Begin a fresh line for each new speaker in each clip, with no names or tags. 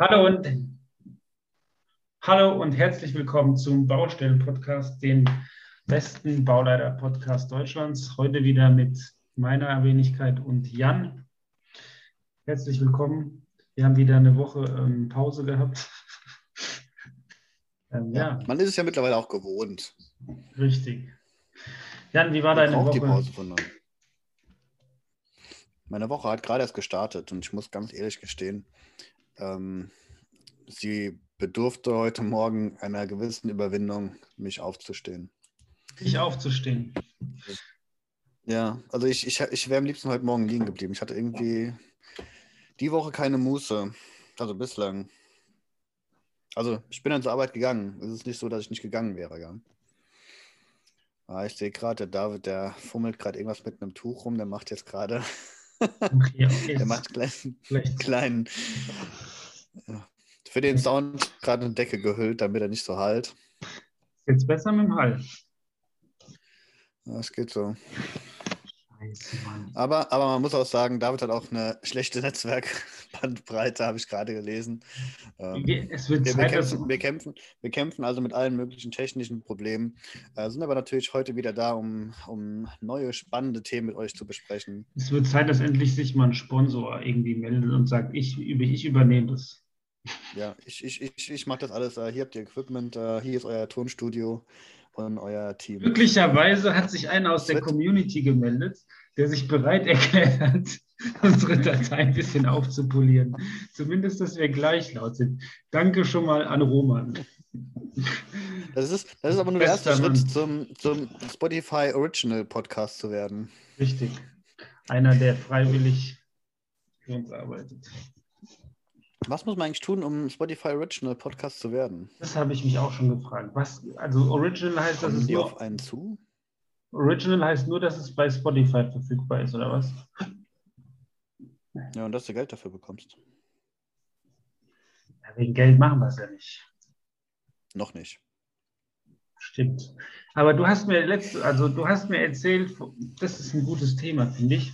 Hallo und, hallo und herzlich willkommen zum Baustellen-Podcast, den besten Bauleiter-Podcast Deutschlands. Heute wieder mit meiner Wenigkeit und Jan. Herzlich willkommen. Wir haben wieder eine Woche ähm, Pause gehabt.
ähm, ja. Man ist es ja mittlerweile auch gewohnt.
Richtig. Jan, wie war deine Woche? Die Pause von
Meine Woche hat gerade erst gestartet und ich muss ganz ehrlich gestehen, ähm, sie bedurfte heute Morgen einer gewissen Überwindung, mich aufzustehen.
Dich aufzustehen?
Ja, also ich, ich, ich wäre am liebsten heute Morgen liegen geblieben. Ich hatte irgendwie die Woche keine Muße. Also bislang. Also ich bin dann zur Arbeit gegangen. Es ist nicht so, dass ich nicht gegangen wäre. Ja. Ah, ich sehe gerade, der David, der fummelt gerade irgendwas mit einem Tuch rum. Der macht jetzt gerade. Okay, okay. der macht kleinen. kleinen ja. Für den Sound gerade eine Decke gehüllt, damit er nicht so halt.
Jetzt besser mit dem Hall.
Das geht so. Scheiße, Mann. Aber, aber man muss auch sagen, David hat auch eine schlechte Netzwerkbandbreite, habe ich gerade gelesen. Ähm, es wird wir, Zeit, wir, kämpfen, wir, kämpfen, wir kämpfen also mit allen möglichen technischen Problemen, äh, sind aber natürlich heute wieder da, um, um neue spannende Themen mit euch zu besprechen.
Es wird Zeit, dass endlich sich mal ein Sponsor irgendwie meldet und sagt, ich, ich übernehme das.
Ja, ich, ich, ich, ich mache das alles. Äh, hier habt ihr Equipment, äh, hier ist euer Tonstudio und euer Team.
Glücklicherweise hat sich einer aus der Community gemeldet, der sich bereit erklärt hat, unsere Datei ein bisschen aufzupolieren. Zumindest, dass wir gleich laut sind. Danke schon mal an Roman.
Das ist, das ist aber nur der erste Schritt zum, zum Spotify Original Podcast zu werden.
Richtig. Einer, der freiwillig für uns arbeitet.
Was muss man eigentlich tun, um Spotify Original Podcast zu werden?
Das habe ich mich auch schon gefragt. Was, also Original heißt, dass
es die nur, auf einen zu?
Original heißt nur, dass es bei Spotify verfügbar ist, oder was?
Ja, und dass du Geld dafür bekommst.
Ja, wegen Geld machen wir es ja nicht.
Noch nicht.
Stimmt. Aber du hast mir letzte, also du hast mir erzählt, das ist ein gutes Thema, finde ich.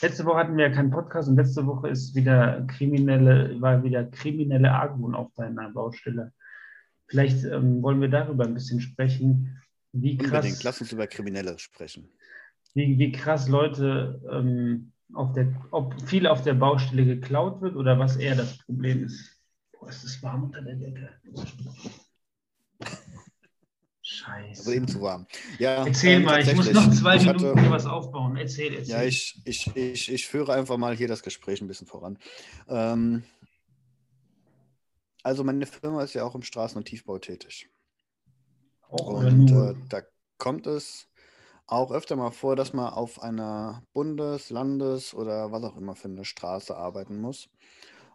Letzte Woche hatten wir ja keinen Podcast und letzte Woche ist wieder kriminelle, war wieder kriminelle Argwohn auf deiner Baustelle. Vielleicht ähm, wollen wir darüber ein bisschen sprechen. Wie krass, Unbedingt,
lass uns über Kriminelle sprechen.
Wie, wie krass Leute ähm, auf der, ob viel auf der Baustelle geklaut wird oder was eher das Problem ist. Boah, ist das warm unter der Decke.
Scheiße. Aber eben zu warm.
Ja, erzähl ähm, mal, ich muss noch zwei Minuten hatte, hier was aufbauen. Erzähl, erzähl.
Ja, ich, ich, ich, ich führe einfach mal hier das Gespräch ein bisschen voran. Ähm, also meine Firma ist ja auch im Straßen- und Tiefbau tätig. Auch und äh, da kommt es auch öfter mal vor, dass man auf einer Bundes-, Landes- oder was auch immer für eine Straße arbeiten muss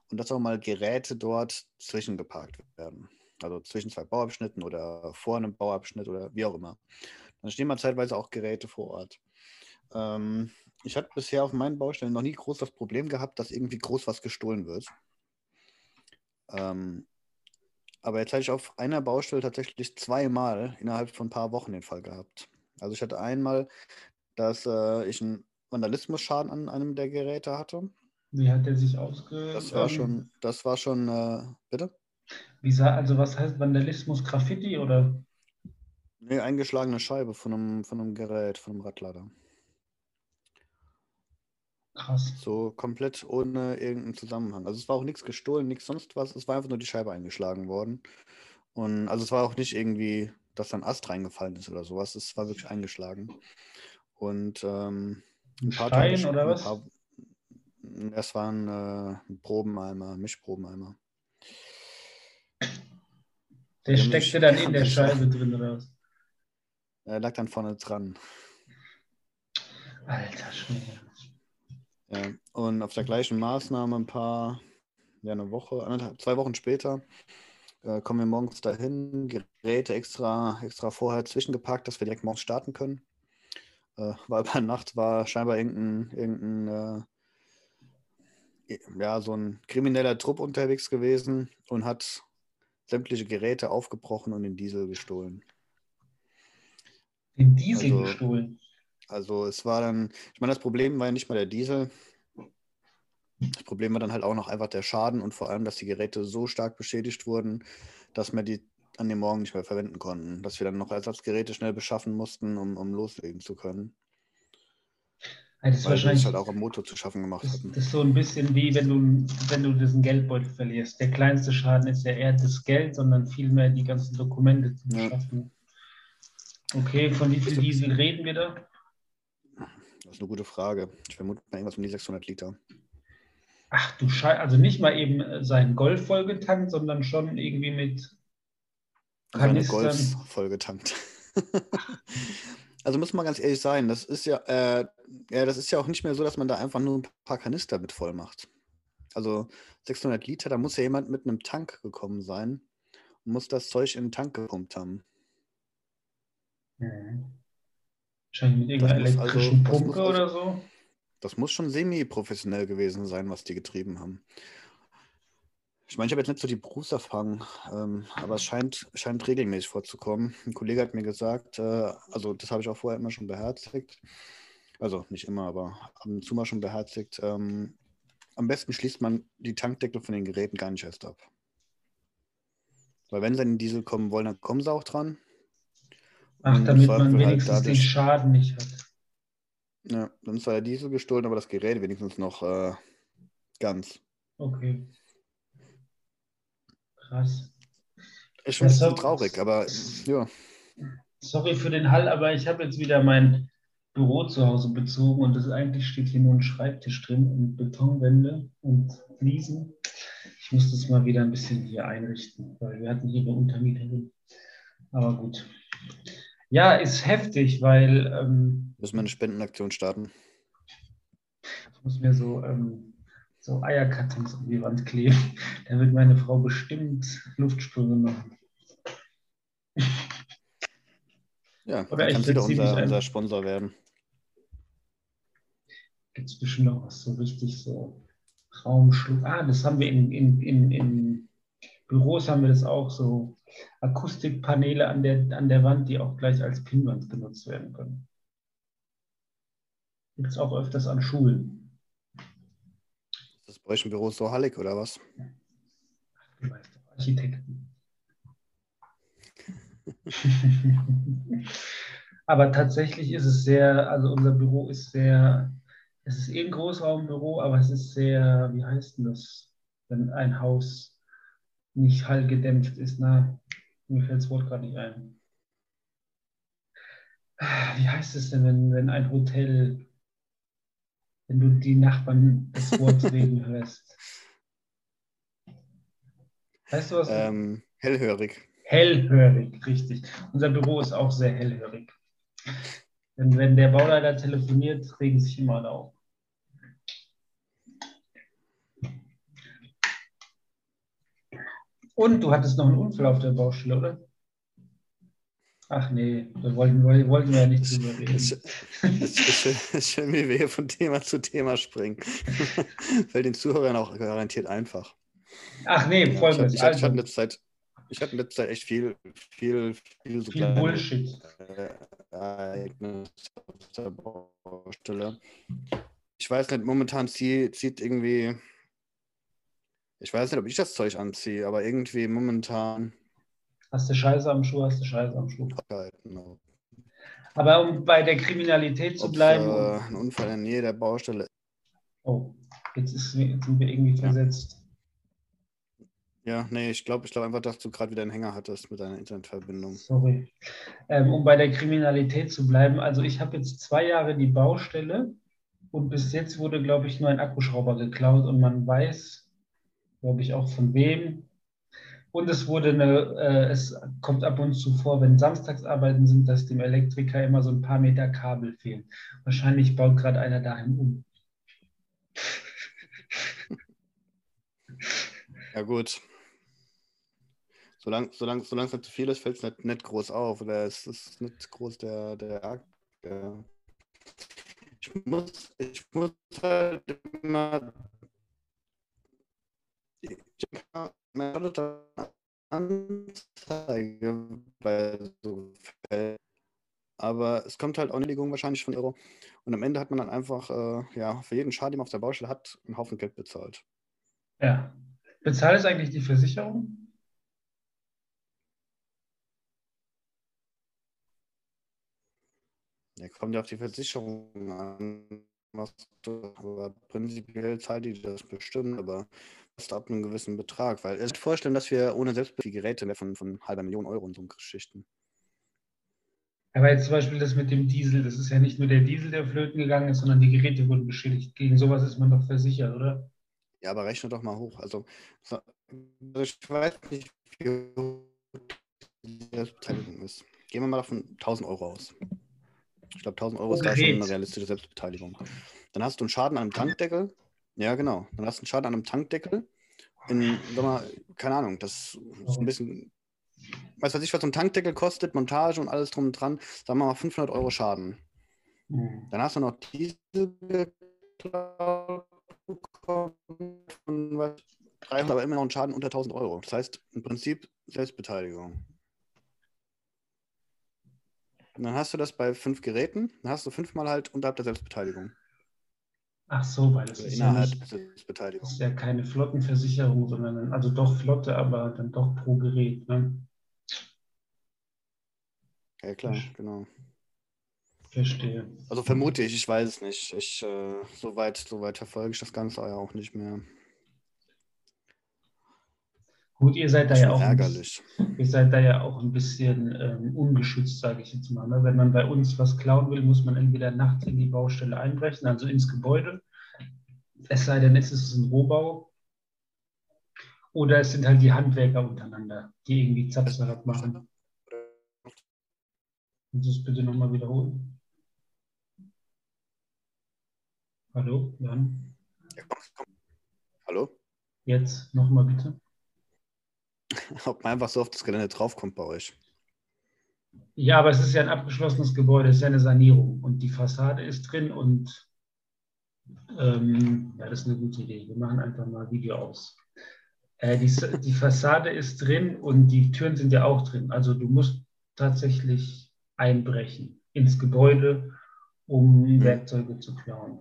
und dass auch mal Geräte dort zwischengeparkt werden also zwischen zwei Bauabschnitten oder vor einem Bauabschnitt oder wie auch immer. Dann stehen mal zeitweise auch Geräte vor Ort. Ähm, ich hatte bisher auf meinen Baustellen noch nie groß das Problem gehabt, dass irgendwie groß was gestohlen wird. Ähm, aber jetzt hatte ich auf einer Baustelle tatsächlich zweimal innerhalb von ein paar Wochen den Fall gehabt. Also ich hatte einmal, dass äh, ich einen Vandalismusschaden an einem der Geräte hatte.
Wie hat der sich ausge...
Das war schon, das war schon, äh, bitte?
Wie sah, also was heißt Vandalismus? Graffiti oder?
Nee, eingeschlagene Scheibe von einem, von einem Gerät, von einem Radlader. Krass. So komplett ohne irgendeinen Zusammenhang. Also es war auch nichts gestohlen, nichts sonst was. Es war einfach nur die Scheibe eingeschlagen worden. Und also es war auch nicht irgendwie, dass da ein Ast reingefallen ist oder sowas. Es war wirklich eingeschlagen. Und ähm,
ein, paar Stein Tage, oder was? Paar,
es waren äh, Probeneimer, Mischprobeneimer.
Der steckte dann in der Scheibe drin raus.
Er lag dann vorne dran.
Alter Schwede.
Ja, und auf der gleichen Maßnahme ein paar, ja, eine Woche, zwei Wochen später äh, kommen wir morgens dahin, Geräte extra, extra vorher zwischengepackt, dass wir direkt morgens starten können. Äh, weil bei Nacht war scheinbar irgendein, irgendein äh, ja, so ein krimineller Trupp unterwegs gewesen und hat sämtliche Geräte aufgebrochen und den Diesel gestohlen.
Den Diesel also, gestohlen?
Also es war dann, ich meine, das Problem war ja nicht mal der Diesel. Das Problem war dann halt auch noch einfach der Schaden und vor allem, dass die Geräte so stark beschädigt wurden, dass wir die an dem Morgen nicht mehr verwenden konnten. Dass wir dann noch Ersatzgeräte schnell beschaffen mussten, um, um loslegen zu können.
Ja, das Weil wahrscheinlich,
halt auch am Motor zu schaffen gemacht
das, hatten. Das ist so ein bisschen wie wenn du, wenn du diesen Geldbeutel verlierst. Der kleinste Schaden ist ja eher das Geld, sondern vielmehr die ganzen Dokumente zu beschaffen. Ja. Okay, von wie viel Diesel reden wir da?
Das ist eine gute Frage. Ich vermute mal irgendwas um die 600 Liter.
Ach du Scheiße, also nicht mal eben äh, seinen Golf vollgetankt, sondern schon irgendwie mit
Kanistern. Golf vollgetankt. also muss man ganz ehrlich sein, das ist ja, äh, ja, das ist ja auch nicht mehr so, dass man da einfach nur ein paar Kanister mit voll macht. Also 600 Liter, da muss ja jemand mit einem Tank gekommen sein und muss das Zeug in den Tank gepumpt haben.
Mhm. Wahrscheinlich mit irgendeiner also elektrischen also, Pumpe oder so.
Das muss schon semi-professionell gewesen sein, was die getrieben haben. Ich meine, ich habe jetzt nicht so die Berufserfahrung, ähm, aber es scheint, scheint regelmäßig vorzukommen. Ein Kollege hat mir gesagt, äh, also das habe ich auch vorher immer schon beherzigt, also nicht immer, aber ab und zu mal schon beherzigt. Ähm, am besten schließt man die Tankdeckel von den Geräten gar nicht erst ab. Weil wenn sie in den Diesel kommen wollen, dann kommen sie auch dran.
Ach, damit man halt wenigstens halt dadurch, den Schaden nicht hat.
Ja, dann ist zwar der Diesel gestohlen, aber das Gerät wenigstens noch äh, ganz.
Okay. Krass.
Ist schon ja, so, traurig, aber ja.
Sorry für den Hall, aber ich habe jetzt wieder mein Büro zu Hause bezogen und das eigentlich steht hier nur ein Schreibtisch drin und Betonwände und Fliesen. Ich muss das mal wieder ein bisschen hier einrichten, weil wir hatten hier eine Untermieterin. Aber gut. Ja, ist heftig, weil. Ähm,
Müssen wir eine Spendenaktion starten?
Ich muss mir so ähm, so Eierkartons um die Wand kleben. Da wird meine Frau bestimmt Luftsprünge machen.
Ja, Oder kann sie doch unser, unser Sponsor werden.
Gibt es bestimmt noch was so richtig so Raumschluck. Ah, das haben wir in, in, in, in Büros haben wir das auch so Akustikpaneele an der, an der Wand, die auch gleich als Pinnwand genutzt werden können. Gibt es auch öfters an Schulen
bei euch im Büro so hallig oder was?
Architekten. Aber tatsächlich ist es sehr, also unser Büro ist sehr, es ist eh ein Großraumbüro, aber es ist sehr, wie heißt denn das, wenn ein Haus nicht hallgedämpft ist? Na, mir fällt das Wort gerade nicht ein. Wie heißt es denn, wenn, wenn ein Hotel wenn du die Nachbarn das Wort reden hörst?
Weißt du was? Ähm, hellhörig.
Hellhörig, richtig. Unser Büro ist auch sehr hellhörig. Denn wenn der Bauleiter telefoniert, regen sich immer alle auf. Und du hattest noch einen Unfall auf der Baustelle, oder? Ach nee, da wollten, wollten wir ja nicht drüber reden. Es
ist schön, wie wir hier von Thema zu Thema springen. Fällt den Zuhörern auch garantiert einfach.
Ach nee, folgendes.
Ja, ich, ich, hatte, ich, hatte ich hatte in letzter Zeit echt viel, viel, viel,
so viel Bullshit.
Ereignisse auf der Baustelle. Ich weiß nicht, momentan zieht, zieht irgendwie, ich weiß nicht, ob ich das Zeug anziehe, aber irgendwie momentan
Hast du Scheiße am Schuh, hast du Scheiße am Schuh. Genau. Aber um bei der Kriminalität zu Ob's, bleiben.
Äh, ein Unfall in der Nähe der Baustelle.
Oh, jetzt, ist, jetzt sind wir irgendwie versetzt.
Ja, nee, ich glaube ich glaub einfach, dass du gerade wieder einen Hänger hattest mit deiner Internetverbindung.
Sorry. Ähm, um bei der Kriminalität zu bleiben, also ich habe jetzt zwei Jahre die Baustelle und bis jetzt wurde, glaube ich, nur ein Akkuschrauber geklaut und man weiß, glaube ich, auch von wem. Und es wurde eine, äh, es kommt ab und zu vor, wenn Samstagsarbeiten sind, dass dem Elektriker immer so ein paar Meter Kabel fehlen. Wahrscheinlich baut gerade einer daheim um.
Ja, gut. Solange solang, es nicht zu viel ist, fällt es nicht, nicht groß auf. Oder es ist nicht groß der, der Akt. Ich muss, ich muss halt immer. Ich, mehrere Anzeige bei so Fällen. aber es kommt halt auch eine Legung wahrscheinlich von Euro. Und am Ende hat man dann einfach äh, ja, für jeden Schaden, den man auf der Baustelle hat, einen Haufen Geld bezahlt.
Ja. Bezahlt es eigentlich die Versicherung?
Ja, kommt ja auf die Versicherung an, aber prinzipiell zahlt die das bestimmt, aber fast ab einem gewissen Betrag, weil ich vorstellen, dass wir ohne selbst die Geräte mehr von, von halber Million Euro in so Geschichten.
Aber jetzt zum Beispiel das mit dem Diesel, das ist ja nicht nur der Diesel, der flöten gegangen ist, sondern die Geräte wurden beschädigt. Gegen sowas ist man doch versichert, oder?
Ja, aber rechne doch mal hoch. Also, ich weiß nicht, wie hoch die Selbstbeteiligung ist. Gehen wir mal davon 1000 Euro aus. Ich glaube, 1000 Euro ist da schon eine realistische Selbstbeteiligung. Dann hast du einen Schaden an einem Tankdeckel. Ja, genau. Dann hast du einen Schaden an einem Tankdeckel. In, sag mal, keine Ahnung, das ist ein bisschen. Weißt du, was ich, was so ein Tankdeckel kostet, Montage und alles drum und dran, sagen wir mal 500 Euro Schaden. Mhm. Dann hast du noch Diesel von was, 300, aber immer noch einen Schaden unter 1000 Euro. Das heißt, im Prinzip Selbstbeteiligung. Und dann hast du das bei fünf Geräten, dann hast du fünfmal halt unterhalb der Selbstbeteiligung.
Ach so, weil das also ist
ja nicht, Selbstbeteiligung.
Das ist ja keine Flottenversicherung, sondern also doch Flotte, aber dann doch pro Gerät. Ne?
Ja, klar, genau.
Verstehe.
Also vermute ich, ich weiß es nicht. Ich, äh, so, weit, so weit verfolge ich das Ganze ja auch nicht mehr.
Gut, ihr seid da ja auch
ärgerlich.
Bisschen, ihr seid da ja auch ein bisschen ähm, ungeschützt, sage ich jetzt mal. Ne? Wenn man bei uns was klauen will, muss man entweder nachts in die Baustelle einbrechen, also ins Gebäude. Es sei denn, es ist ein Rohbau. Oder es sind halt die Handwerker untereinander, die irgendwie Zapsalat machen. Kannst du es bitte nochmal wiederholen? Hallo, Jan?
Hallo?
Jetzt nochmal bitte.
ob man einfach so auf das Gelände draufkommt bei euch.
Ja, aber es ist ja ein abgeschlossenes Gebäude, es ist ja eine Sanierung und die Fassade ist drin und ähm, ja, das ist eine gute Idee. Wir machen einfach mal Video aus. Äh, die, die Fassade ist drin und die Türen sind ja auch drin. Also du musst tatsächlich einbrechen ins Gebäude, um mhm. Werkzeuge zu klauen.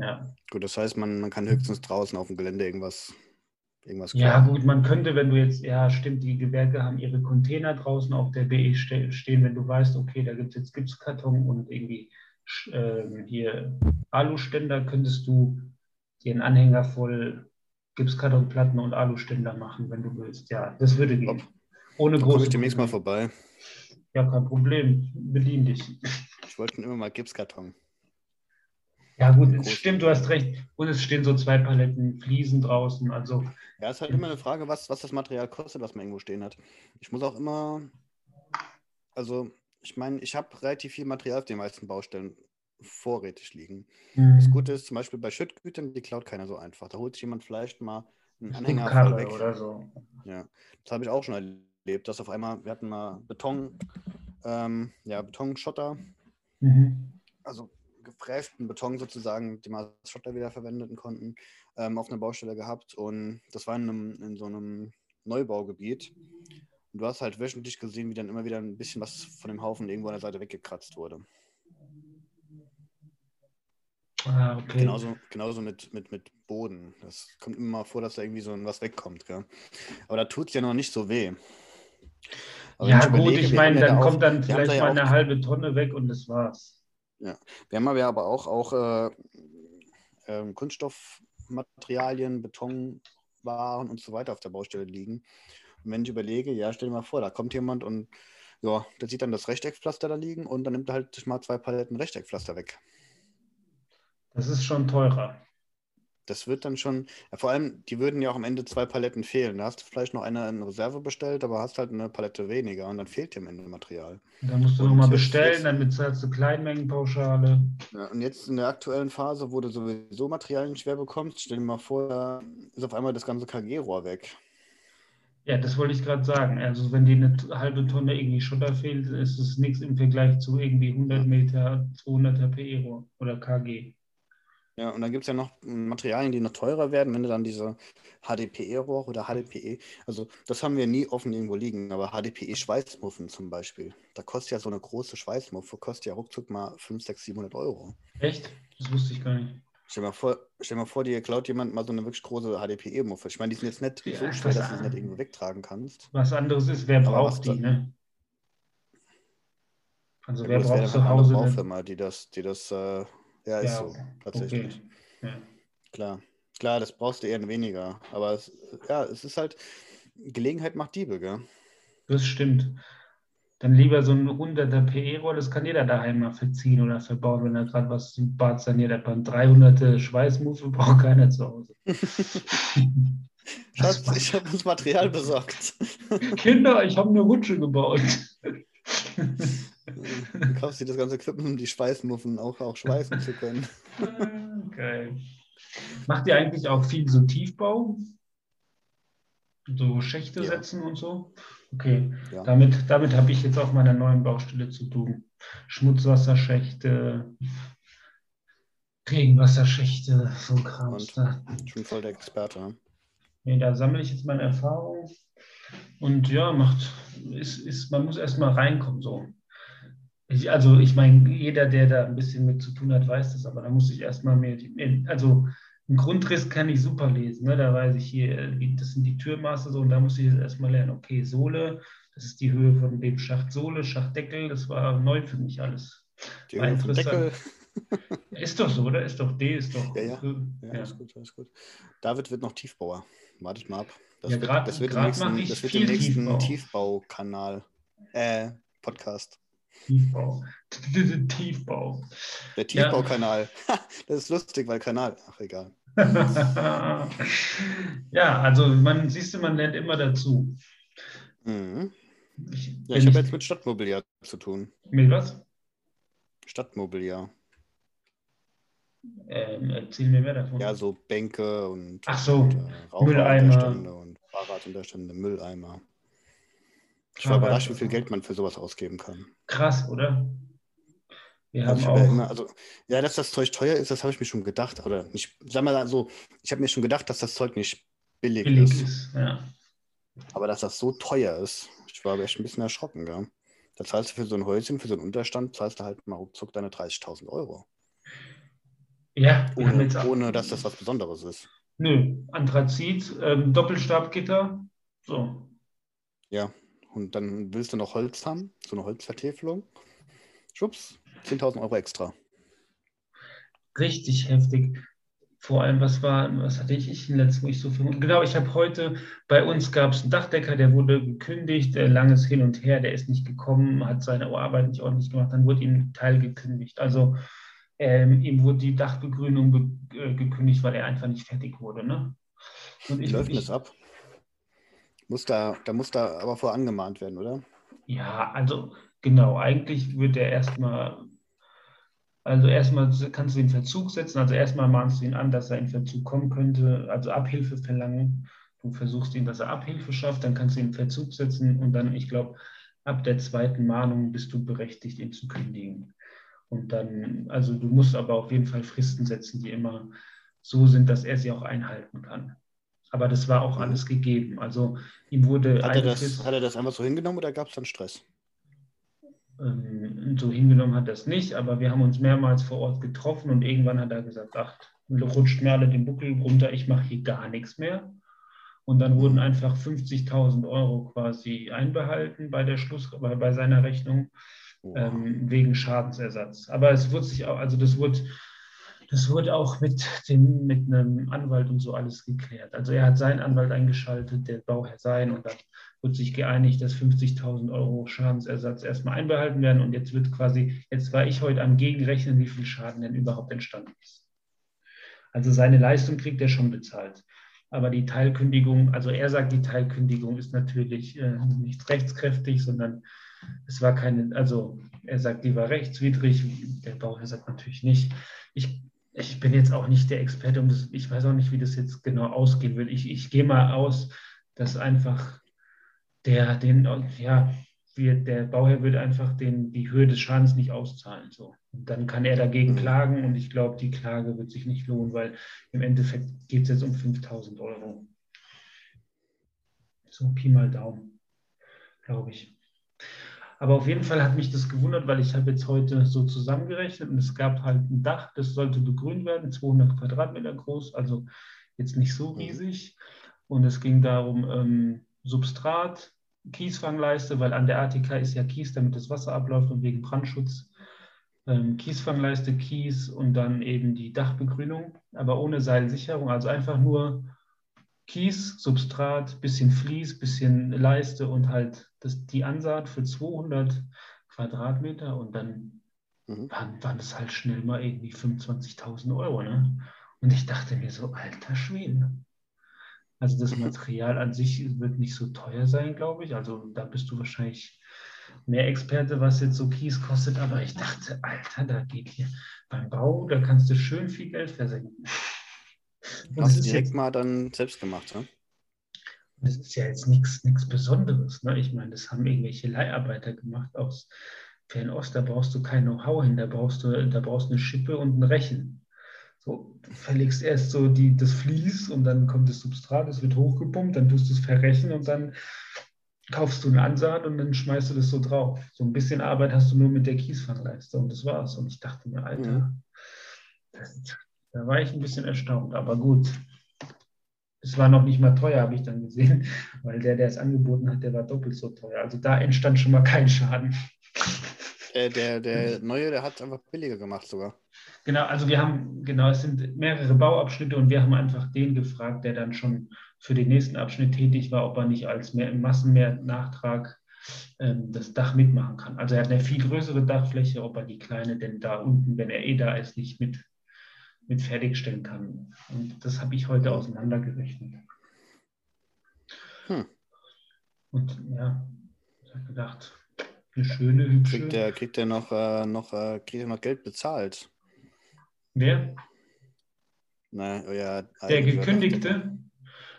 Ja. Gut, das heißt, man, man kann höchstens draußen auf dem Gelände irgendwas, irgendwas
Ja, gut, man könnte, wenn du jetzt, ja, stimmt, die Gewerke haben ihre Container draußen auf der BE stehen, wenn du weißt, okay, da gibt es jetzt Gipskarton und irgendwie äh, hier Aluständer, könntest du dir einen Anhänger voll Gipskartonplatten und Aluständer machen, wenn du willst. Ja, das würde gehen.
Ohne große. Ich demnächst mal vorbei.
Ja, kein Problem. Bedien dich.
Ich wollte immer mal Gipskarton.
Ja, gut, es stimmt, du hast recht. Und es stehen so zwei Paletten Fliesen draußen. Also.
Ja, es ist halt immer eine Frage, was, was das Material kostet, was man irgendwo stehen hat. Ich muss auch immer. Also, ich meine, ich habe relativ viel Material auf den meisten Baustellen vorrätig liegen. Mhm. Das Gute ist zum Beispiel bei Schüttgütern, die klaut keiner so einfach. Da holt sich jemand vielleicht mal einen Anhänger voll weg.
Oder so.
Ja, das habe ich auch schon erlebt, dass auf einmal, wir hatten mal Beton, ähm, ja, Betonschotter. Mhm. Also gefrästen Beton sozusagen, den wir als Schotter wieder verwenden konnten, ähm, auf einer Baustelle gehabt. Und das war in, einem, in so einem Neubaugebiet. Und du hast halt wöchentlich gesehen, wie dann immer wieder ein bisschen was von dem Haufen irgendwo an der Seite weggekratzt wurde.
Ah, okay.
Genauso, genauso mit, mit, mit Boden. Das kommt immer mal vor, dass da irgendwie so was wegkommt. Gell? Aber da tut es ja noch nicht so weh.
Aber ja, gut, überlege, ich meine, dann kommt dann vielleicht mal eine halbe Tonne weg und das war's.
Ja, wir haben aber auch, auch äh, äh, Kunststoffmaterialien, Betonwaren und so weiter auf der Baustelle liegen. Und wenn ich überlege, ja, stell dir mal vor, da kommt jemand und ja, der sieht dann das Rechteckpflaster da liegen und dann nimmt er halt mal zwei Paletten Rechteckpflaster weg.
Das ist schon teurer
das wird dann schon, ja, vor allem, die würden ja auch am Ende zwei Paletten fehlen. Da hast du vielleicht noch eine in Reserve bestellt, aber hast halt eine Palette weniger und dann fehlt dir am Ende Material.
Dann musst du nochmal bestellen, jetzt, dann bezahlst du Kleinmengenpauschale.
Ja, und jetzt in der aktuellen Phase, wo du sowieso Materialien schwer bekommst, stell dir mal vor, da ist auf einmal das ganze KG-Rohr weg.
Ja, das wollte ich gerade sagen. Also wenn dir eine halbe Tonne irgendwie Schotter fehlt, ist es nichts im Vergleich zu irgendwie 100 Meter 200er PE-Rohr oder KG.
Ja, und dann gibt es ja noch Materialien, die noch teurer werden, wenn du dann diese HDPE-Rohre oder HDPE, also das haben wir nie offen irgendwo liegen, aber HDPE-Schweißmuffen zum Beispiel, da kostet ja so eine große Schweißmuffe, kostet ja ruckzuck mal 5, 6, 700 Euro.
Echt? Das wusste ich gar nicht.
Stell dir mal vor, stell mal vor dir klaut jemand mal so eine wirklich große HDPE-Muffe. Ich meine, die sind jetzt nicht ja, so schwer, dass du sie nicht irgendwo wegtragen kannst.
Was anderes ist, wer braucht die, ne? Also ja, wer braucht zu Hause...
Eine Baufirma, die das, die das äh, ja, ist ja, so, tatsächlich. Okay. Ja. Klar. Klar, das brauchst du eher weniger. Aber es, ja, es ist halt, Gelegenheit macht Diebe, gell?
Das stimmt. Dann lieber so ein 100er PE-Rohr, das kann jeder daheim mal verziehen oder verbauen, wenn er gerade was im Bad saniert. Aber ein 300er Schweißmuffe braucht keiner zu Hause.
Schatz, ich habe das Material besorgt.
Kinder, ich habe eine Rutsche gebaut.
Du kaufst dir das ganze Equipment, um die Schweißmuffen auch, auch schweißen zu können.
Geil. Macht ihr eigentlich auch viel so Tiefbau? So Schächte ja. setzen und so? Okay, ja. damit, damit habe ich jetzt auf meiner neuen Baustelle zu tun. Schmutzwasserschächte, Regenwasserschächte, so Kram.
Schon voll der Experte. Ne?
Nee, da sammle ich jetzt meine Erfahrung. Und ja, macht, ist, ist, man muss erstmal reinkommen. So. Ich, also ich meine, jeder, der da ein bisschen mit zu tun hat, weiß das, aber da muss ich erstmal mehr, also einen Grundriss kann ich super lesen. Ne? Da weiß ich hier, das sind die Türmaße so und da muss ich jetzt erstmal lernen, okay, Sohle, das ist die Höhe von dem Schacht Sohle, Schachtdeckel, das war neu für mich alles.
Die Höhe vom Deckel.
Ist doch so, oder? Ist doch D, ist doch.
Ja, ja. ja, ja. Ist gut, ist gut. David wird noch Tiefbauer. Wartet mal ab.
Das ja, wird,
das wird, im nächsten, das wird im nächsten Tiefbau. Tiefbaukanal. Äh, Podcast.
Tiefbau. Tiefbau.
Der Tiefbaukanal. Ja. das ist lustig, weil Kanal. Ach, egal.
ja, also man siehst du, man lernt immer dazu.
Mhm. Ich, ja, ich habe jetzt mit Stadtmobiliar zu tun.
Mit was?
Stadtmobiliar.
Ähm, erzähl mir mehr davon.
Ja, so Bänke und,
Ach so, und
äh, Mülleimer und Fahrradunterstände, Mülleimer. Ich war überrascht, wie viel Geld man für sowas ausgeben kann.
Krass, oder?
Wir haben auch... ja, immer, also, ja, dass das Zeug teuer ist, das habe ich mir schon gedacht. Oder nicht, sag mal so, ich habe mir schon gedacht, dass das Zeug nicht billig, billig ist. ist ja. Aber dass das so teuer ist, ich war echt ein bisschen erschrocken. Gell? Da zahlst du für so ein Häuschen, für so einen Unterstand, zahlst du halt mal ruckzuck deine 30.000 Euro.
Ja,
ohne, ohne dass das was Besonderes ist.
Nö, Anthrazit, ähm, Doppelstabgitter, so.
Ja, und dann willst du noch Holz haben, so eine Holzvertäfelung. Schwupps, 10.000 Euro extra.
Richtig heftig. Vor allem, was war, was hatte ich, ich letztes, wo ich so viel. Genau, ich habe heute, bei uns gab es einen Dachdecker, der wurde gekündigt, der langes Hin und Her, der ist nicht gekommen, hat seine Arbeit nicht ordentlich gemacht, dann wurde ihm ein Teil gekündigt. Also ähm, ihm wurde die Dachbegrünung äh, gekündigt, weil er einfach nicht fertig wurde. Ne?
Und ich, Wie läuft ich, das ab? Muss da, da muss da aber vor angemahnt werden, oder?
Ja, also genau, eigentlich wird er erstmal, also erstmal kannst du den Verzug setzen, also erstmal mahnst du ihn an, dass er in Verzug kommen könnte, also Abhilfe verlangen. Du versuchst ihn, dass er Abhilfe schafft, dann kannst du ihn in Verzug setzen und dann, ich glaube, ab der zweiten Mahnung bist du berechtigt, ihn zu kündigen. Und dann, also du musst aber auf jeden Fall Fristen setzen, die immer so sind, dass er sie auch einhalten kann. Aber das war auch alles gegeben. Also ihm wurde.
Hat er, das, hat er das einfach so hingenommen oder gab es dann Stress?
Ähm, so hingenommen hat er es nicht, aber wir haben uns mehrmals vor Ort getroffen und irgendwann hat er gesagt, ach, rutscht mir alle den Buckel runter, ich mache hier gar nichts mehr. Und dann wurden einfach 50.000 Euro quasi einbehalten bei der Schluss, bei, bei seiner Rechnung ähm, wegen Schadensersatz. Aber es wurde sich auch, also das wurde das wurde auch mit, dem, mit einem Anwalt und so alles geklärt. Also er hat seinen Anwalt eingeschaltet, der Bauherr sein, und dann wird sich geeinigt, dass 50.000 Euro Schadensersatz erstmal einbehalten werden. Und jetzt wird quasi, jetzt war ich heute am Gegenrechnen, wie viel Schaden denn überhaupt entstanden ist. Also seine Leistung kriegt er schon bezahlt. Aber die Teilkündigung, also er sagt, die Teilkündigung ist natürlich äh, nicht rechtskräftig, sondern es war keine, also er sagt, die war rechtswidrig. Der Bauherr sagt natürlich nicht. Ich ich bin jetzt auch nicht der Experte das, ich weiß auch nicht, wie das jetzt genau ausgehen wird. Ich, ich gehe mal aus, dass einfach der, den, ja, wird, der Bauherr wird einfach den, die Höhe des Schadens nicht auszahlen. So. Und dann kann er dagegen mhm. klagen und ich glaube, die Klage wird sich nicht lohnen, weil im Endeffekt geht es jetzt um 5000 Euro. So Pi mal Daumen, glaube ich. Aber auf jeden Fall hat mich das gewundert, weil ich habe jetzt heute so zusammengerechnet und es gab halt ein Dach, das sollte begrünt werden, 200 Quadratmeter groß, also jetzt nicht so mhm. riesig. Und es ging darum, ähm, Substrat, Kiesfangleiste, weil an der ATK ist ja Kies, damit das Wasser abläuft und wegen Brandschutz. Ähm, Kiesfangleiste, Kies und dann eben die Dachbegrünung, aber ohne Seilsicherung, also einfach nur Kies, Substrat, bisschen Vlies, bisschen Leiste und halt das, die Ansaat für 200 Quadratmeter und dann mhm. waren, waren das halt schnell mal irgendwie 25.000 Euro. Ne? Und ich dachte mir so, alter Schwede. Also das Material an sich wird nicht so teuer sein, glaube ich. Also da bist du wahrscheinlich mehr Experte, was jetzt so Kies kostet. Aber ich dachte, Alter, da geht hier beim Bau, da kannst du schön viel Geld versenken.
Hast du direkt jetzt, mal dann selbst gemacht, ja?
Das ist ja jetzt nichts Besonderes. Ne? Ich meine, das haben irgendwelche Leiharbeiter gemacht aus Fernost. Da brauchst du kein Know-how hin, da brauchst du, da brauchst du eine Schippe und ein Rechen. So, du verlegst erst so die, das Vlies und dann kommt das Substrat, es wird hochgepumpt, dann tust du es verrechen und dann kaufst du eine Ansaat und dann schmeißt du das so drauf. So ein bisschen Arbeit hast du nur mit der Kiesfangleiste und das war's. Und ich dachte mir, Alter, ja. das, da war ich ein bisschen erstaunt, aber gut. Es war noch nicht mal teuer, habe ich dann gesehen, weil der, der es angeboten hat, der war doppelt so teuer. Also da entstand schon mal kein Schaden.
Der, der, der neue, der hat es einfach billiger gemacht sogar.
Genau, also wir haben, genau, es sind mehrere Bauabschnitte und wir haben einfach den gefragt, der dann schon für den nächsten Abschnitt tätig war, ob er nicht als mehr, Massenmehrnachtrag ähm, das Dach mitmachen kann. Also er hat eine viel größere Dachfläche, ob er die kleine denn da unten, wenn er eh da ist, nicht mit mit fertigstellen kann. Und das habe ich heute auseinandergerechnet. Hm. Und ja, ich habe gedacht, eine schöne, hübsche.
Kriegt der, kriegt der noch, äh, noch, äh, kriegt er noch Geld bezahlt?
Wer?
Nein, euer
der Gekündigte?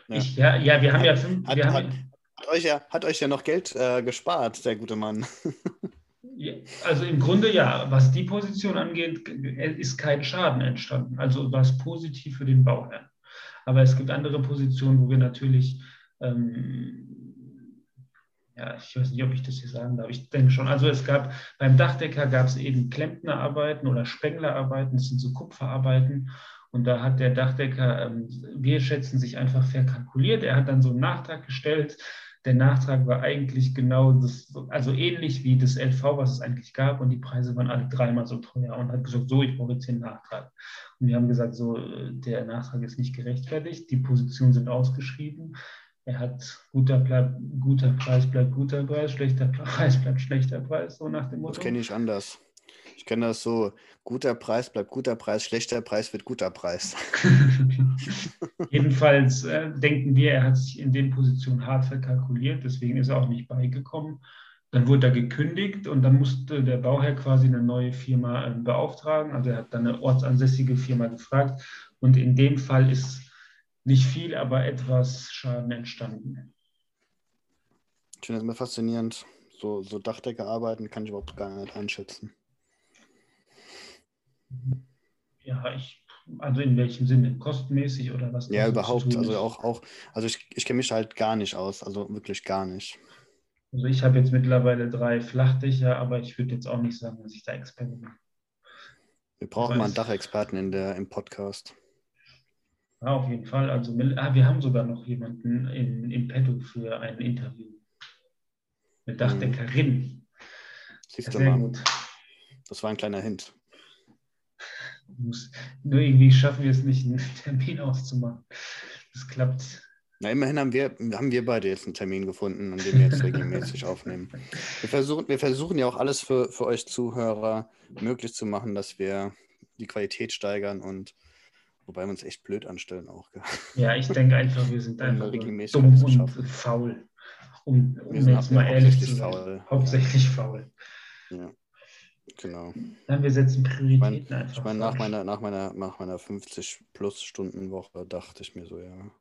Ja. Ich, ja, ja, wir haben ja fünf.
Hat, hat, hat, euch ja, hat euch ja noch Geld äh, gespart, der gute Mann.
also im Grunde ja, was die Position angeht, ist kein Schaden entstanden. Also war es positiv für den Bauherrn. Aber es gibt andere Positionen, wo wir natürlich, ähm, ja, ich weiß nicht, ob ich das hier sagen darf, ich denke schon. Also es gab beim Dachdecker gab es eben Klempnerarbeiten oder Spenglerarbeiten, das sind so Kupferarbeiten. Und da hat der Dachdecker, ähm, wir schätzen sich einfach verkalkuliert. Er hat dann so einen Nachtrag gestellt der Nachtrag war eigentlich genau das, also ähnlich wie das LV, was es eigentlich gab, und die Preise waren alle dreimal so teuer und hat gesagt, so, ich brauche jetzt hier einen Nachtrag. Und wir haben gesagt, so, der Nachtrag ist nicht gerechtfertigt, die Positionen sind ausgeschrieben. Er hat guter, bleib, guter Preis bleibt guter Preis, schlechter Preis bleibt schlechter Preis, so nach dem Motto.
Das kenne ich anders. Ich kenne das so, guter Preis bleibt guter Preis, schlechter Preis wird guter Preis.
Jedenfalls äh, denken wir, er hat sich in den Positionen hart verkalkuliert, deswegen ist er auch nicht beigekommen. Dann wurde er gekündigt und dann musste der Bauherr quasi eine neue Firma äh, beauftragen. Also er hat dann eine ortsansässige Firma gefragt und in dem Fall ist nicht viel, aber etwas Schaden entstanden.
Ich finde das immer faszinierend. So, so Dachdeckerarbeiten kann ich überhaupt gar nicht einschätzen.
Ja, ich, also in welchem Sinne? Kostenmäßig oder was?
Ja, überhaupt. Also auch, auch, also ich, ich kenne mich halt gar nicht aus, also wirklich gar nicht.
Also ich habe jetzt mittlerweile drei Flachdächer, aber ich würde jetzt auch nicht sagen, dass ich da Experte bin.
Wir brauchen mal einen Dachexperten in der, im Podcast.
Ja, auf jeden Fall. Also ah, wir haben sogar noch jemanden in, in petto für ein Interview. Eine Dachdeckerin. Mhm.
Siehst du mal. Gut. Das war ein kleiner Hint.
Muss, nur irgendwie schaffen wir es nicht, einen Termin auszumachen. Das klappt.
Na, immerhin haben wir, haben wir beide jetzt einen Termin gefunden, an dem wir jetzt regelmäßig aufnehmen. Wir versuchen, wir versuchen ja auch alles für, für euch Zuhörer möglich zu machen, dass wir die Qualität steigern und wobei wir uns echt blöd anstellen auch.
Ja, ich denke einfach, wir sind einfach dumm und faul. Um, um jetzt mal ehrlich zu sein. Faul. Hauptsächlich ja. faul.
Ja. Genau.
Dann wir setzen Prioritäten ich
mein, einfach. Ich meine, nach meiner, nach, meiner, nach meiner 50-plus-Stunden-Woche dachte ich mir so, ja.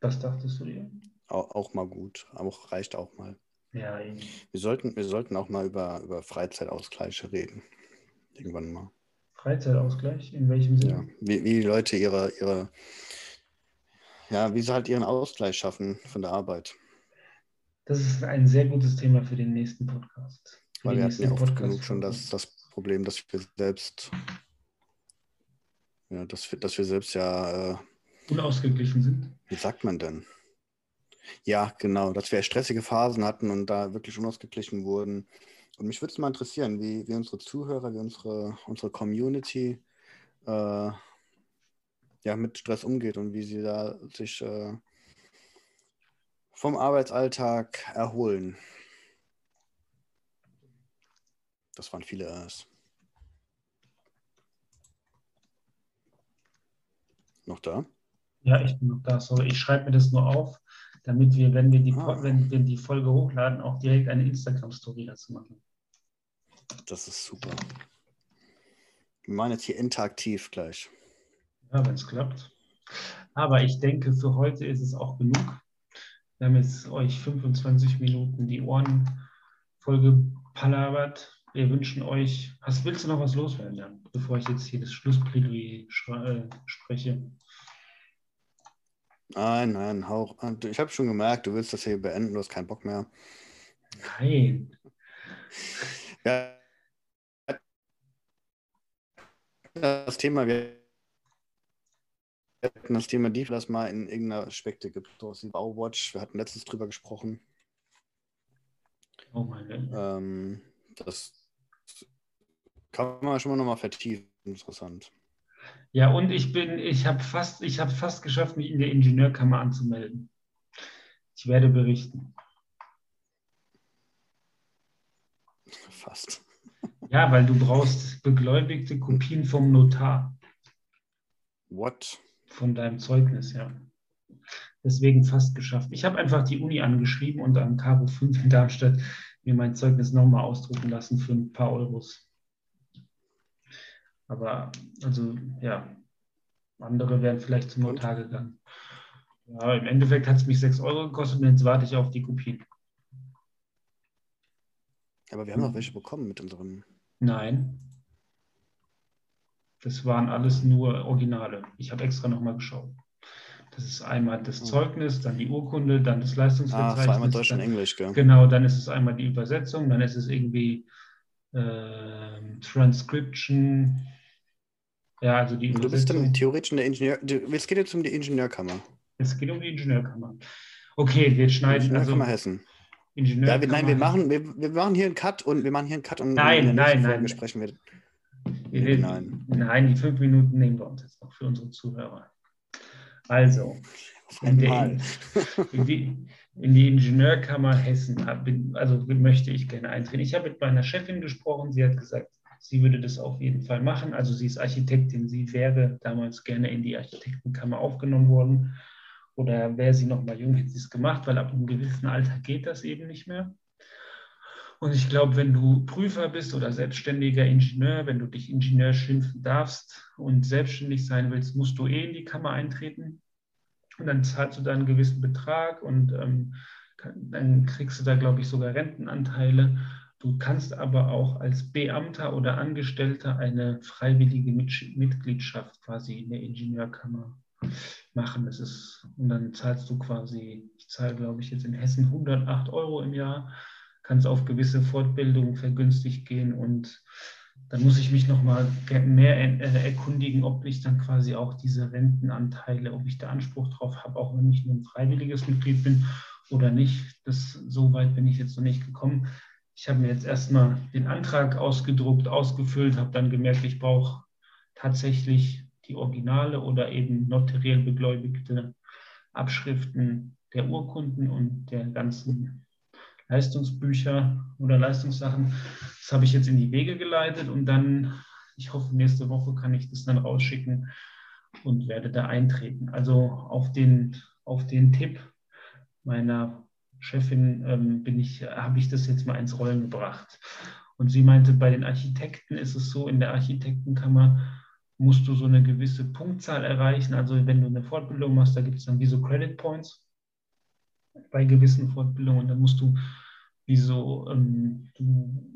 Was dachtest du dir?
Auch, auch mal gut. Auch reicht auch mal. Ja, wir sollten, wir sollten auch mal über, über Freizeitausgleiche reden. Irgendwann mal.
Freizeitausgleich? In welchem Sinne?
Ja, wie, wie die Leute ihre, ihre, ja, wie sie halt ihren Ausgleich schaffen von der Arbeit.
Das ist ein sehr gutes Thema für den nächsten Podcast.
Weil wir hatten ja oft genug schon das, das Problem, dass wir selbst, ja, dass wir, dass wir selbst ja äh,
unausgeglichen sind.
Wie sagt man denn? Ja, genau, dass wir stressige Phasen hatten und da wirklich unausgeglichen wurden. Und mich würde es mal interessieren, wie, wie unsere Zuhörer, wie unsere, unsere Community äh, ja, mit Stress umgeht und wie sie da sich äh, vom Arbeitsalltag erholen. Das waren viele Äs. Noch da?
Ja, ich bin noch da. Sorry, ich schreibe mir das nur auf, damit wir, wenn wir die, ah. wenn wir die Folge hochladen, auch direkt eine Instagram-Story dazu machen.
Das ist super. Wir machen jetzt hier interaktiv gleich.
Ja, wenn es klappt. Aber ich denke, für heute ist es auch genug. Wir haben jetzt euch 25 Minuten die Ohren vollgepalabert. Wir wünschen euch, hast, willst du noch was loswerden, Jan, bevor ich jetzt hier das Schlussplädoyer äh, spreche?
Nein, nein, hauch. Ich habe schon gemerkt, du willst das hier beenden, du hast keinen Bock mehr.
Nein.
Ja. Das Thema, wir hatten das Thema Deep, das mal in irgendeiner Aspekte gibt. Sowas wie Bauwatch, wir hatten letztens drüber gesprochen.
Oh mein Gott.
Ähm, das kann man schon mal nochmal vertiefen. Interessant.
Ja, und ich bin, ich habe fast, ich habe fast geschafft, mich in der Ingenieurkammer anzumelden. Ich werde berichten.
Fast.
Ja, weil du brauchst begläubigte Kopien vom Notar.
What?
Von deinem Zeugnis, ja. Deswegen fast geschafft. Ich habe einfach die Uni angeschrieben und am Caro 5 in Darmstadt mir mein Zeugnis nochmal ausdrucken lassen für ein paar Euros. Aber also ja, andere wären vielleicht zum Notar gegangen. Ja, im Endeffekt hat es mich 6 Euro gekostet und jetzt warte ich auf die Kopien.
Aber wir haben noch welche bekommen mit unseren.
Nein. Das waren alles nur Originale. Ich habe extra nochmal geschaut. Das ist einmal das oh. Zeugnis, dann die Urkunde, dann das Leistungsverzeichnis. Ah, das war
einmal Deutsch und Englisch,
gell? Genau, dann ist es einmal die Übersetzung, dann ist es irgendwie äh, Transcription, ja, also die
Du bist dann theoretisch in der Ingenieur... Es geht jetzt um die Ingenieurkammer.
Es geht um die Ingenieurkammer. Okay, wir schneiden.
Ingenieurkammer also, Hessen. Ingenieurkammer ja, wir, nein, wir machen, wir, wir machen hier einen Cut und wir machen hier einen Cut und
nein, nein, nein.
sprechen wir.
wir nein. nein, die fünf Minuten nehmen wir uns jetzt noch für unsere Zuhörer. Also, in, der, in, die, in die Ingenieurkammer Hessen also möchte ich gerne eintreten. Ich habe mit meiner Chefin gesprochen, sie hat gesagt, Sie würde das auf jeden Fall machen. Also sie ist Architektin. Sie wäre damals gerne in die Architektenkammer aufgenommen worden. Oder wäre sie noch mal jung, hätte sie es gemacht, weil ab einem gewissen Alter geht das eben nicht mehr. Und ich glaube, wenn du Prüfer bist oder selbstständiger Ingenieur, wenn du dich Ingenieur schimpfen darfst und selbstständig sein willst, musst du eh in die Kammer eintreten. Und dann zahlst du da einen gewissen Betrag und ähm, dann kriegst du da, glaube ich, sogar Rentenanteile. Du kannst aber auch als Beamter oder Angestellter eine freiwillige Mitgliedschaft quasi in der Ingenieurkammer machen. Das ist, und dann zahlst du quasi, ich zahle glaube ich jetzt in Hessen 108 Euro im Jahr, kannst auf gewisse Fortbildungen vergünstigt gehen und dann muss ich mich nochmal mehr äh, erkundigen, ob ich dann quasi auch diese Rentenanteile, ob ich da Anspruch drauf habe, auch wenn ich nur ein freiwilliges Mitglied bin oder nicht. Das so weit bin ich jetzt noch nicht gekommen. Ich habe mir jetzt erstmal den Antrag ausgedruckt, ausgefüllt, habe dann gemerkt, ich brauche tatsächlich die Originale oder eben notariell begläubigte Abschriften der Urkunden und der ganzen Leistungsbücher oder Leistungssachen. Das habe ich jetzt in die Wege geleitet und dann, ich hoffe, nächste Woche kann ich das dann rausschicken und werde da eintreten. Also auf den, auf den Tipp meiner Chefin ähm, bin ich, habe ich das jetzt mal ins Rollen gebracht. Und sie meinte, bei den Architekten ist es so, in der Architektenkammer musst du so eine gewisse Punktzahl erreichen. Also wenn du eine Fortbildung machst, da gibt es dann wie so Credit Points bei gewissen Fortbildungen. Dann musst du wieso ähm, du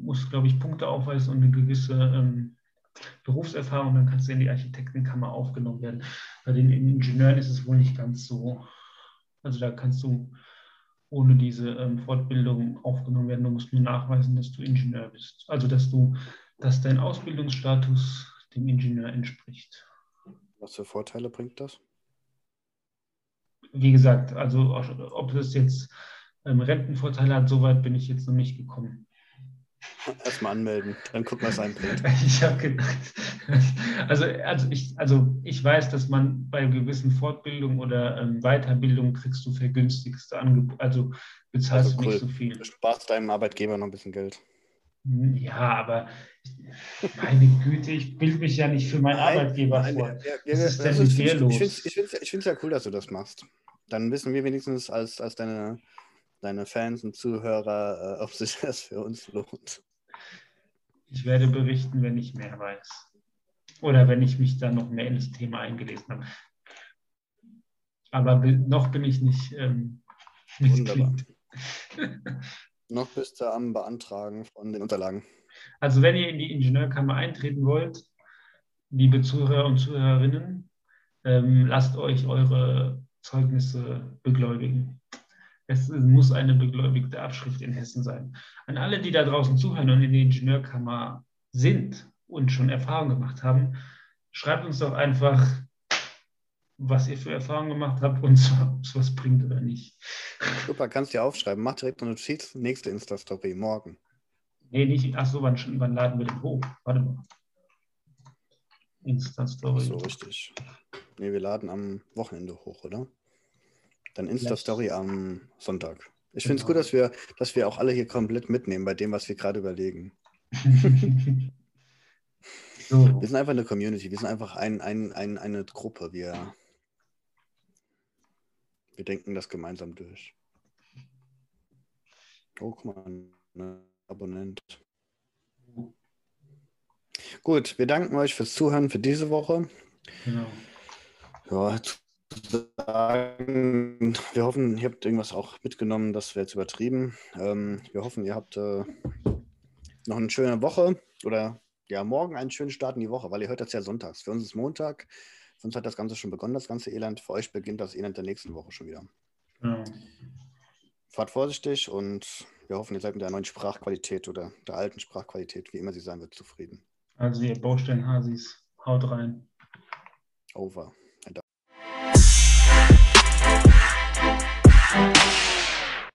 musst, glaube ich, Punkte aufweisen und eine gewisse ähm, Berufserfahrung, dann kannst du in die Architektenkammer aufgenommen werden. Bei den Ingenieuren ist es wohl nicht ganz so. Also da kannst du ohne diese ähm, Fortbildung aufgenommen werden. Du musst nur nachweisen, dass du Ingenieur bist. Also dass du, dass dein Ausbildungsstatus dem Ingenieur entspricht.
Was für Vorteile bringt das?
Wie gesagt, also ob das jetzt ähm, Rentenvorteile hat, soweit bin ich jetzt noch nicht gekommen.
Erstmal anmelden, dann gucken, was einbringt.
Ich habe gedacht, also, also, ich, also ich weiß, dass man bei gewissen Fortbildungen oder ähm, Weiterbildungen kriegst du vergünstigste Angebote, also bezahlst also cool. du nicht so viel.
Du sparst deinem Arbeitgeber noch ein bisschen Geld.
Hm, ja, aber meine Güte, ich bilde mich ja nicht für meinen nein, Arbeitgeber nein, vor. Ja, ja, ist
also, dir los? Ich finde es ja cool, dass du das machst. Dann wissen wir wenigstens als, als deine, deine Fans und Zuhörer, äh, ob sich das für uns lohnt.
Ich werde berichten, wenn ich mehr weiß. Oder wenn ich mich da noch mehr in das Thema eingelesen habe. Aber noch bin ich nicht ähm,
Wunderbar. noch bist du am Beantragen von den Unterlagen.
Also wenn ihr in die Ingenieurkammer eintreten wollt, liebe Zuhörer und Zuhörerinnen, ähm, lasst euch eure Zeugnisse begläubigen. Es muss eine begläubigte Abschrift in Hessen sein. An alle, die da draußen zuhören und in der Ingenieurkammer sind und schon Erfahrungen gemacht haben, schreibt uns doch einfach, was ihr für Erfahrungen gemacht habt und ob es was bringt oder nicht.
Super, kannst du dir aufschreiben. Mach direkt eine Notiz, nächste Insta-Story, morgen.
Nee, nicht. Achso, wann, wann laden wir den hoch? Warte mal.
Insta-Story. So, richtig. Nee, wir laden am Wochenende hoch, oder? Dann Insta-Story am Sonntag. Ich finde es gut, genau. dass wir, dass wir auch alle hier komplett mitnehmen bei dem, was wir gerade überlegen. so. Wir sind einfach eine Community, wir sind einfach ein, ein, ein, eine Gruppe. Wir, wir denken das gemeinsam durch. Oh, guck mal, ein Abonnent. Gut, wir danken euch fürs Zuhören für diese Woche. Genau. Ja, sagen, wir hoffen, ihr habt irgendwas auch mitgenommen, das wäre jetzt übertrieben. Ähm, wir hoffen, ihr habt äh, noch eine schöne Woche oder ja, morgen einen schönen Start in die Woche, weil ihr hört das ja sonntags. Für uns ist Montag, für uns hat das Ganze schon begonnen, das ganze Elend. Für euch beginnt das Elend der nächsten Woche schon wieder. Ja. Fahrt vorsichtig und wir hoffen, ihr seid mit der neuen Sprachqualität oder der alten Sprachqualität, wie immer sie sein wird, zufrieden.
Also ihr Bausteinhasis, haut rein.
Over.